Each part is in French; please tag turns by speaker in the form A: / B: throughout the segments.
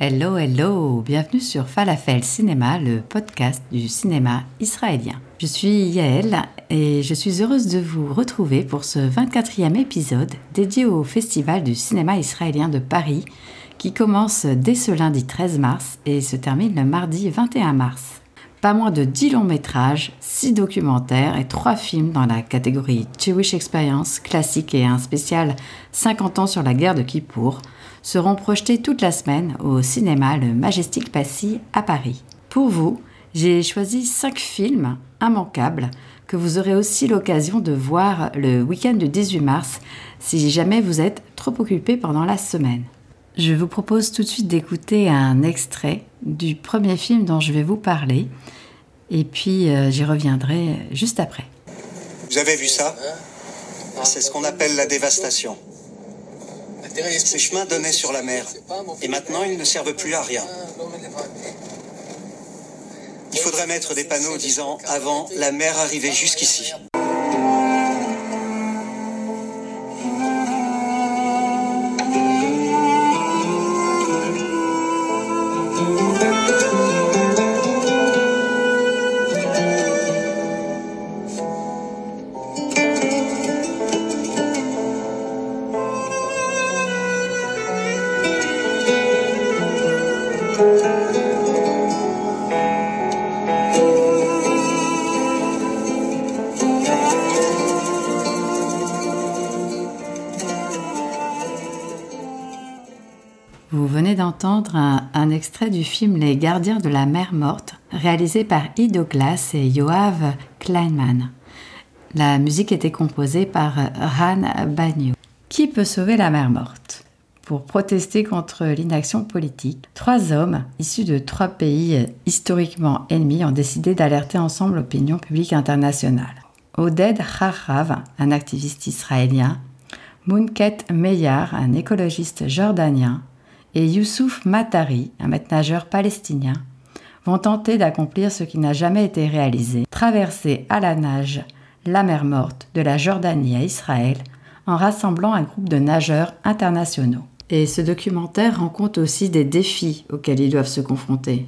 A: Hello, hello, bienvenue sur Falafel Cinéma, le podcast du cinéma israélien. Je suis Yael et je suis heureuse de vous retrouver pour ce 24e épisode dédié au Festival du cinéma israélien de Paris qui commence dès ce lundi 13 mars et se termine le mardi 21 mars. Pas moins de 10 longs métrages, 6 documentaires et 3 films dans la catégorie Jewish Experience, classique et un spécial 50 ans sur la guerre de Kippour seront projetés toute la semaine au cinéma Le Majestic Passy à Paris. Pour vous, j'ai choisi 5 films immanquables que vous aurez aussi l'occasion de voir le week-end du 18 mars si jamais vous êtes trop occupé pendant la semaine. Je vous propose tout de suite d'écouter un extrait du premier film dont je vais vous parler et puis euh, j'y reviendrai juste après.
B: Vous avez vu ça? C'est ce qu'on appelle la dévastation. Ces chemins donnaient sur la mer. Et maintenant, ils ne servent plus à rien. Il faudrait mettre des panneaux disant Avant, la mer arrivait jusqu'ici.
A: Vous venez d'entendre un, extrait du film Les Gardiens de la mer morte, réalisé par Ido Glass et Yoav Kleinman. La musique était composée par Ran Bagnou. Qui peut sauver la mer morte? Pour protester contre l'inaction politique, trois hommes issus de trois pays historiquement ennemis ont décidé d'alerter ensemble l'opinion publique internationale. Oded Harav, un activiste israélien, Munket Meyar, un écologiste jordanien, et Youssouf Matari, un maître nageur palestinien, vont tenter d'accomplir ce qui n'a jamais été réalisé, traverser à la nage la mer morte de la Jordanie à Israël en rassemblant un groupe de nageurs internationaux. Et ce documentaire rend compte aussi des défis auxquels ils doivent se confronter.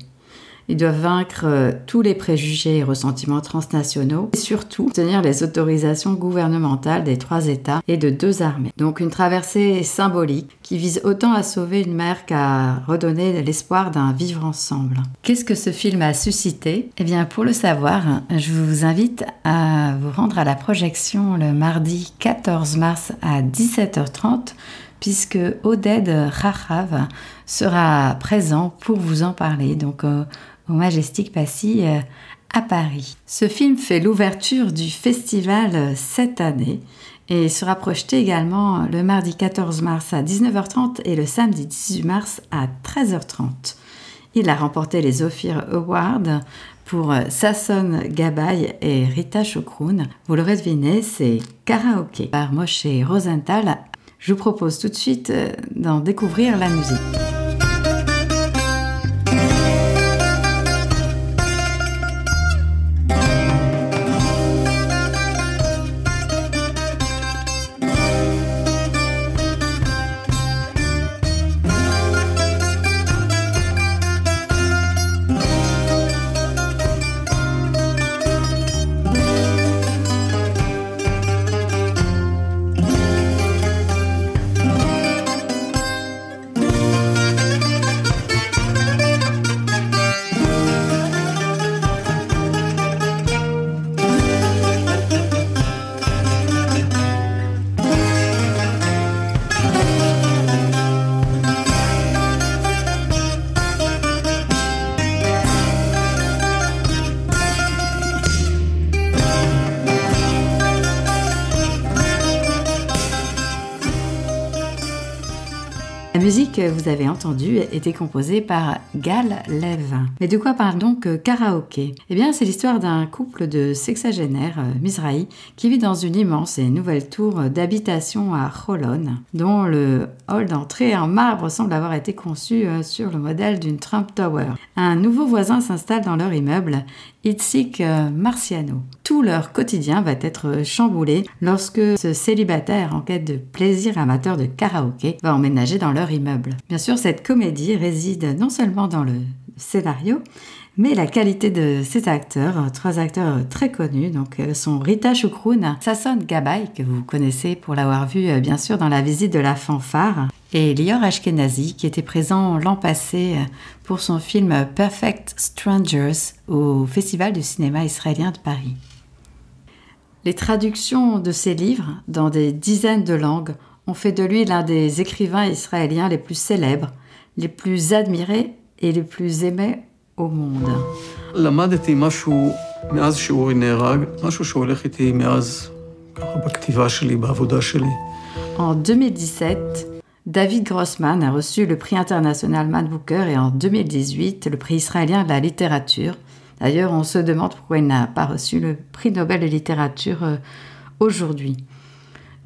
A: Ils doivent vaincre euh, tous les préjugés et ressentiments transnationaux et surtout obtenir les autorisations gouvernementales des trois États et de deux armées. Donc une traversée symbolique qui vise autant à sauver une mer qu'à redonner l'espoir d'un vivre ensemble. Qu'est-ce que ce film a suscité? Eh bien pour le savoir, je vous invite à vous rendre à la projection le mardi 14 mars à 17h30 puisque Oded Rahav sera présent pour vous en parler. Euh, Majestic Passy euh, à Paris. Ce film fait l'ouverture du festival euh, cette année et sera projeté également le mardi 14 mars à 19h30 et le samedi 18 mars à 13h30. Il a remporté les Ophir Awards pour euh, Sasson Gabay et Rita Chokroun. Vous l'aurez deviné, c'est Karaoke par Moshe Rosenthal. Je vous propose tout de suite d'en découvrir la musique. Vous avez entendu, était composée par Gal Lev. Mais de quoi parle donc karaoké? Eh bien, c'est l'histoire d'un couple de sexagénaires euh, Mizrahi qui vit dans une immense et nouvelle tour d'habitation à Cholon, dont le hall d'entrée en marbre semble avoir été conçu euh, sur le modèle d'une Trump Tower. Un nouveau voisin s'installe dans leur immeuble Itzik euh, Marciano. Tout leur quotidien va être chamboulé lorsque ce célibataire en quête de plaisir amateur de karaoké va emménager dans leur immeuble. Bien sûr, cette comédie réside non seulement dans le scénario, mais la qualité de ces acteurs, trois acteurs très connus, donc euh, sont Rita Choucroun, Sasson Gabay, que vous connaissez pour l'avoir vu euh, bien sûr dans la visite de la fanfare, et Lior Ashkenazi, qui était présent l'an passé euh, pour son film Perfect Strangers au Festival du cinéma israélien de Paris. Les traductions de ses livres dans des dizaines de langues ont fait de lui l'un des écrivains israéliens les plus célèbres, les plus admirés et les plus aimés au monde.
C: למדתי משהו מאז שאורי נהרג, משהו שהולך איתי מאז, ככה בכתיבה שלי, בעבודה שלי.
A: En 2017, David Grossman a reçu le prix international Man Booker et en 2018 le prix israélien de la littérature. D'ailleurs, on se demande pourquoi il n'a pas reçu le prix Nobel de littérature euh, aujourd'hui.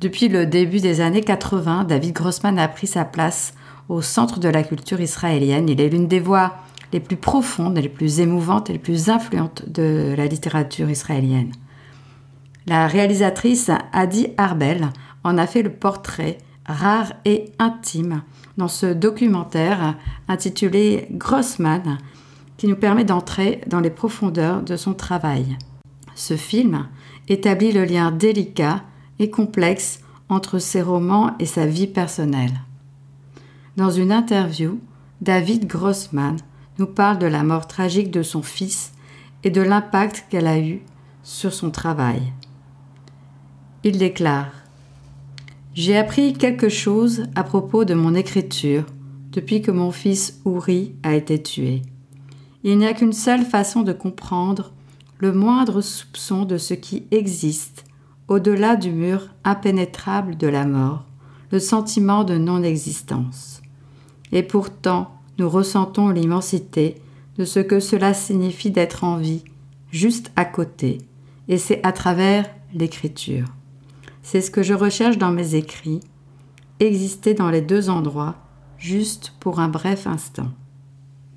A: Depuis le début des années 80, David Grossman a pris sa place au centre de la culture israélienne. Il est l'une des voix les plus profondes, les plus émouvantes et les plus influentes de la littérature israélienne. La réalisatrice Adi Arbel en a fait le portrait rare et intime dans ce documentaire intitulé Grossman qui nous permet d'entrer dans les profondeurs de son travail. Ce film établit le lien délicat et complexe entre ses romans et sa vie personnelle. Dans une interview, David Grossman nous parle de la mort tragique de son fils et de l'impact qu'elle a eu sur son travail. Il déclare J'ai appris quelque chose à propos de mon écriture depuis que mon fils Ouri a été tué. Il n'y a qu'une seule façon de comprendre le moindre soupçon de ce qui existe au-delà du mur impénétrable de la mort, le sentiment de non-existence. Et pourtant, nous ressentons l'immensité de ce que cela signifie d'être en vie, juste à côté, et c'est à travers l'écriture. C'est ce que je recherche dans mes écrits, exister dans les deux endroits, juste pour un bref instant.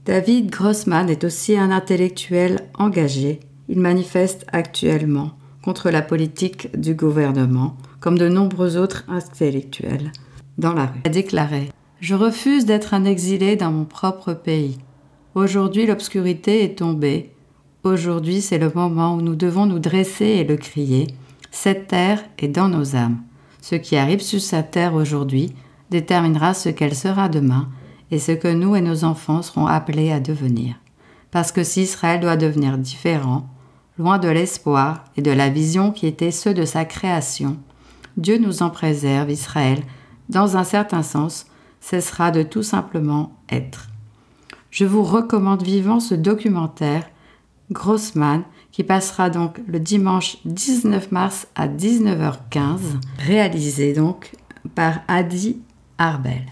A: David Grossman est aussi un intellectuel engagé. Il manifeste actuellement contre la politique du gouvernement, comme de nombreux autres intellectuels, dans la rue. Il a déclaré je refuse d'être un exilé dans mon propre pays. Aujourd'hui l'obscurité est tombée. Aujourd'hui c'est le moment où nous devons nous dresser et le crier. Cette terre est dans nos âmes. Ce qui arrive sur cette terre aujourd'hui déterminera ce qu'elle sera demain et ce que nous et nos enfants serons appelés à devenir. Parce que si Israël doit devenir différent, loin de l'espoir et de la vision qui étaient ceux de sa création, Dieu nous en préserve, Israël, dans un certain sens, cessera de tout simplement être. Je vous recommande vivant ce documentaire Grossman qui passera donc le dimanche 19 mars à 19h15, réalisé donc par Adi Arbel.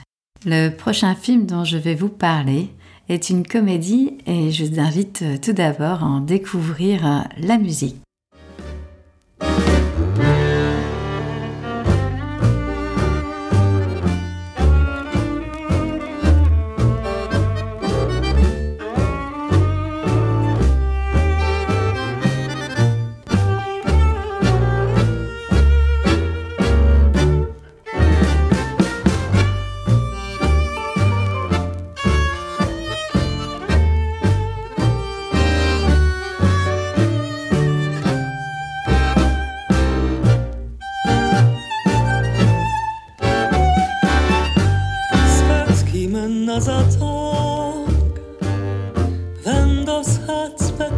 A: Le prochain film dont je vais vous parler est une comédie et je vous invite tout d'abord à en découvrir la musique. Tag, wenn das Herz bett.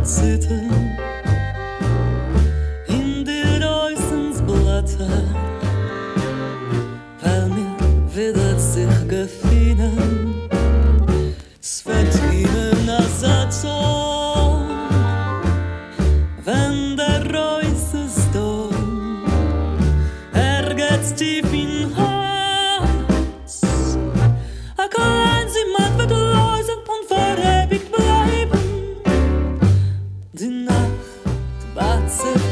A: massive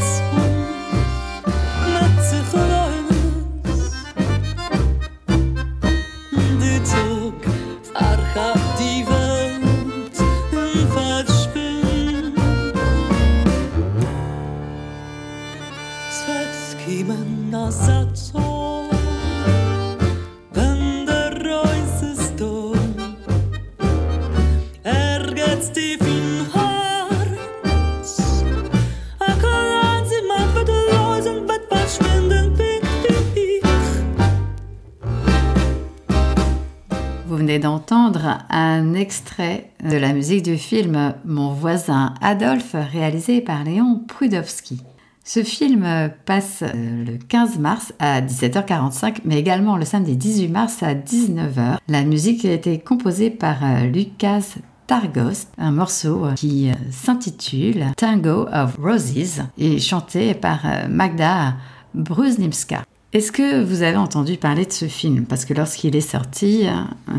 A: d'entendre un extrait de la musique du film Mon voisin Adolphe, réalisé par Léon Prudowski. Ce film passe euh, le 15 mars à 17h45, mais également le samedi 18 mars à 19h. La musique a été composée par euh, Lucas Targos, un morceau euh, qui s'intitule Tango of Roses et chanté par Magda Brusnimska. Est-ce que vous avez entendu parler de ce film? Parce que lorsqu'il est sorti, euh,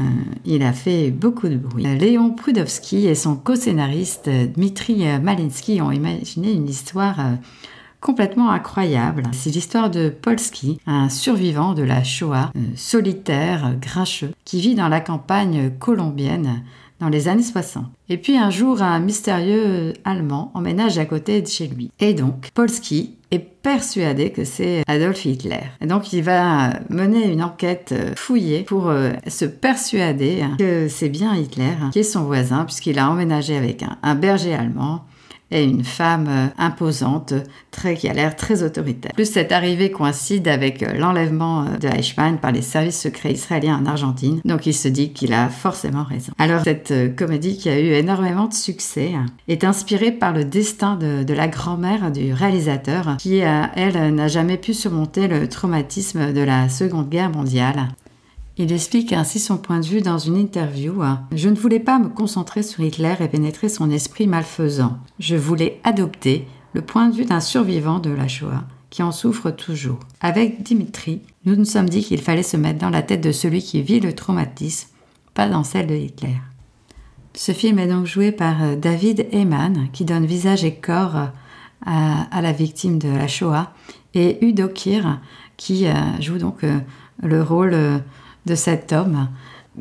A: il a fait beaucoup de bruit. Léon Prudowski et son co-scénariste Dmitri Malinsky ont imaginé une histoire euh, complètement incroyable. C'est l'histoire de Polski, un survivant de la Shoah, euh, solitaire, grincheux, qui vit dans la campagne colombienne dans les années 60. Et puis un jour, un mystérieux Allemand emménage à côté de chez lui. Et donc, Polski est persuadé que c'est Adolf Hitler. Et donc il va mener une enquête fouillée pour euh, se persuader que c'est bien Hitler qui est son voisin puisqu'il a emménagé avec un berger allemand et une femme euh, imposante, très, qui a l'air très autoritaire. Plus cette arrivée coïncide avec euh, l'enlèvement euh, de Eichmann par les services secrets israéliens en Argentine, donc il se dit qu'il a forcément raison. Alors cette comédie qui a eu énormément de succès hein, est inspirée par le destin de, de la grand-mère du réalisateur qui, elle, n'a jamais pu surmonter le traumatisme de la Seconde Guerre mondiale. Il explique ainsi son point de vue dans une interview. Je ne voulais pas me concentrer sur Hitler et pénétrer son esprit malfaisant. Je voulais adopter le point de vue d'un survivant de la Shoah qui en souffre toujours. Avec Dimitri, nous nous sommes dit qu'il fallait se mettre dans la tête de celui qui vit le traumatisme, pas dans celle de Hitler. Ce film est donc joué par euh, David Heyman, qui donne visage et corps euh, à, la victime de la Shoah, et Udo Kier, qui euh, joue donc le rôle de cet homme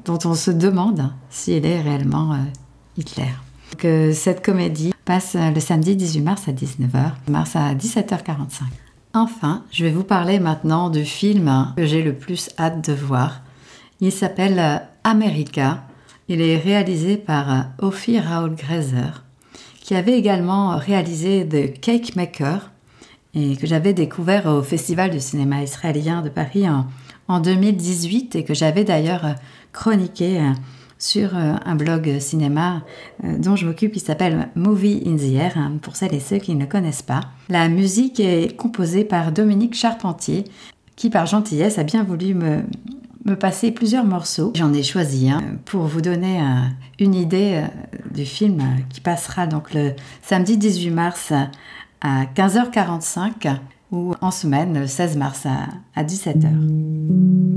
A: dont on se demande s'il est réellement euh, Hitler. Que cette comédie passe le samedi 18 mars à 19h, mars à 17h45. Enfin, je vais vous parler maintenant du film que j'ai le plus hâte de voir. Il s'appelle euh, America. Il est réalisé par euh, Ophir Raoul Grazer, qui avait également réalisé The Cake Maker et que j'avais découvert au Festival du cinéma israélien de Paris en en 2018 et que j'avais d'ailleurs euh, chroniqué euh, sur euh, un blog cinéma dont je m'occupe qui s'appelle Movie in the Air, hein, pour celles et ceux qui ne le connaissent pas. La musique est composée par Dominique Charpentier, qui par gentillesse a bien voulu me, me passer plusieurs morceaux. J'en ai choisi un pour vous donner une idée du film qui passera donc le samedi 18 mars à 15h45 ou en semaine, le 16 mars à, à 17h.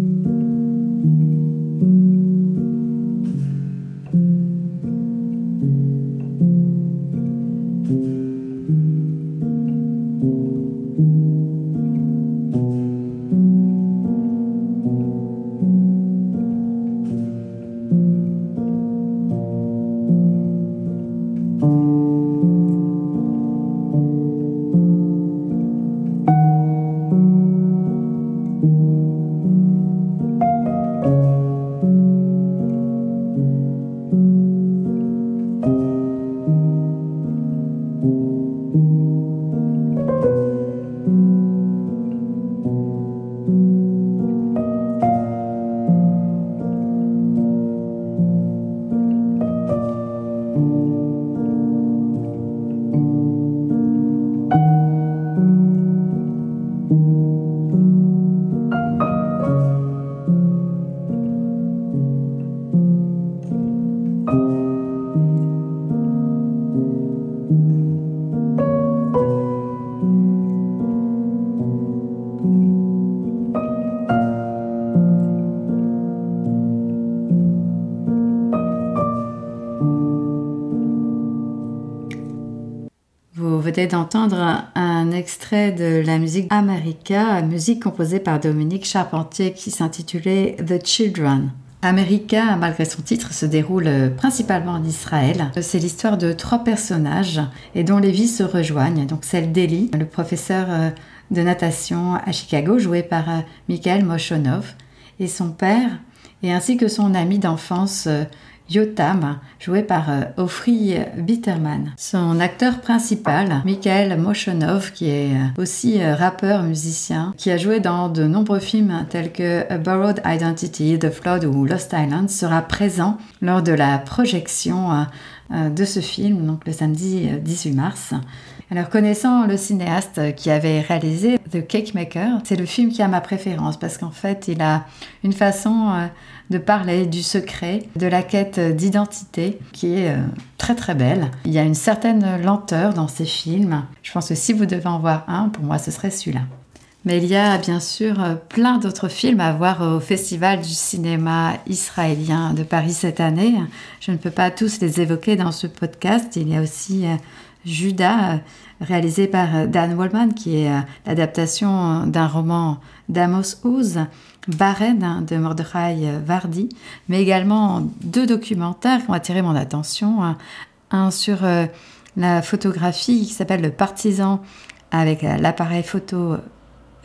A: D'entendre un extrait de la musique America, musique composée par Dominique Charpentier qui s'intitulait The Children. America, malgré son titre, se déroule principalement en Israël. C'est l'histoire de trois personnages et dont les vies se rejoignent. Donc celle d'Eli, le professeur euh, de natation à Chicago, joué par euh, Michael Moshonov, et son père, et ainsi que son ami d'enfance euh, Yotam, joué par euh, Ofri Bitterman. Son acteur principal, Mikhail Moshonov, qui est euh, aussi euh, rappeur, musicien, qui a joué dans de nombreux films tels que A Borrowed Identity, The Flood ou Lost Island, sera présent lors de la projection de ce film, donc le samedi 18 mars. Alors connaissant le cinéaste qui avait réalisé The Cake Maker, c'est le film qui a ma préférence parce qu'en fait il a une façon de parler du secret, de la quête d'identité qui est euh, très très belle. Il y a une certaine lenteur dans ces films. Je pense que si vous devez en voir un, pour moi ce serait celui-là. Mais il y a bien sûr euh, plein d'autres films à voir au Festival du cinéma israélien de Paris cette année. Je ne peux pas tous les évoquer dans ce podcast. Il y a aussi euh, Judas, réalisé par Dan Wallman, qui est l'adaptation d'un roman d'Amos Oz. Barren de Mordechai Vardi, mais également deux documentaires qui ont attiré mon attention. Un sur euh, la photographie qui s'appelle Le Partisan avec l'appareil photo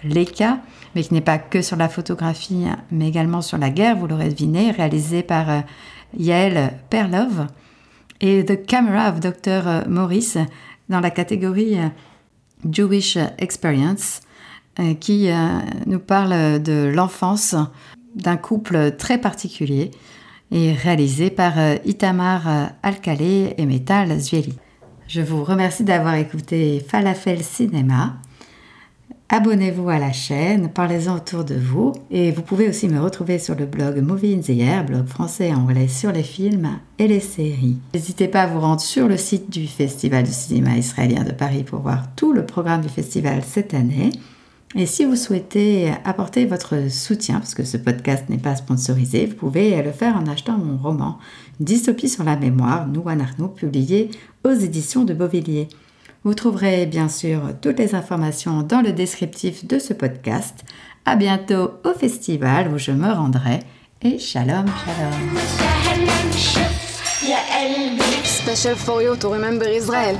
A: Leica, mais qui n'est pas que sur la photographie, mais également sur la guerre, vous l'aurez deviné, réalisé par euh, Yael Perlov, et The Camera of Dr. Morris dans la catégorie euh, Jewish Experience, euh, qui euh, nous parle de l'enfance d'un couple très particulier et réalisé par euh, Itamar Alcalé et Metal Zvieli. Je vous remercie d'avoir écouté Falafel Cinéma. Abonnez-vous à la chaîne, parlez-en autour de vous et vous pouvez aussi me retrouver sur le blog Movie in the blog français et anglais sur les films et les séries. N'hésitez pas à vous rendre sur le site du Festival du cinéma israélien de Paris pour voir tout le programme du festival cette année. Et si vous souhaitez apporter votre soutien, parce que ce podcast n'est pas sponsorisé, vous pouvez le faire en achetant mon roman Dystopie sur la mémoire, Nous Arnaud, publié aux éditions de Beauvilliers. Vous trouverez bien sûr toutes les informations dans le descriptif de ce podcast. À bientôt au festival où je me rendrai et shalom shalom.
D: Special for you to remember Israel.